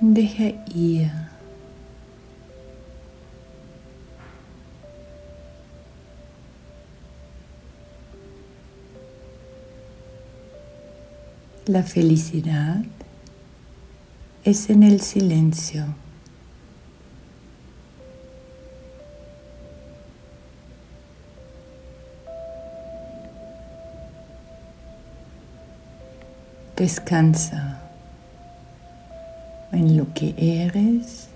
Deja ir. La felicidad es en el silencio. Descansa en lo que eres,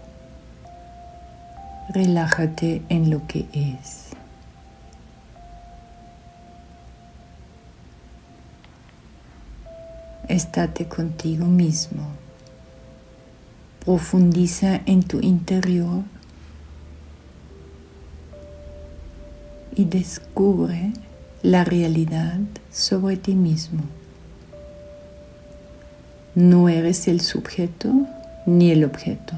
relájate en lo que es. Estate contigo mismo. Profundiza en tu interior y descubre la realidad sobre ti mismo. No eres el sujeto ni el objeto.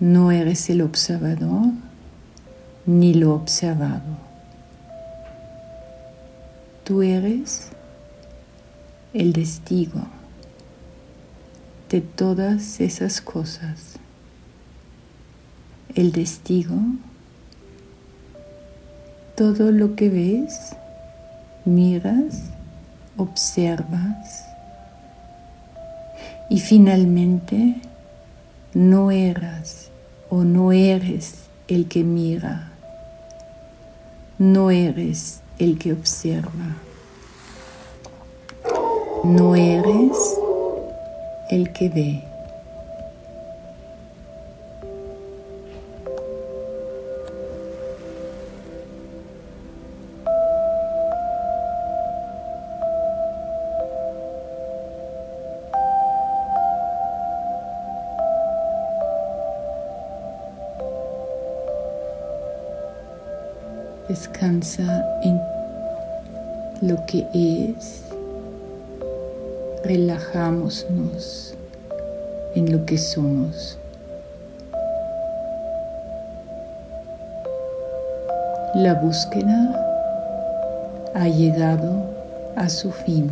No eres el observador ni lo observado. Tú eres el testigo de todas esas cosas. El testigo, todo lo que ves, miras, observas y finalmente no eras o no eres el que mira, no eres el que observa, no eres el que ve. Descansa en lo que es. Relajámonos en lo que somos. La búsqueda ha llegado a su fin.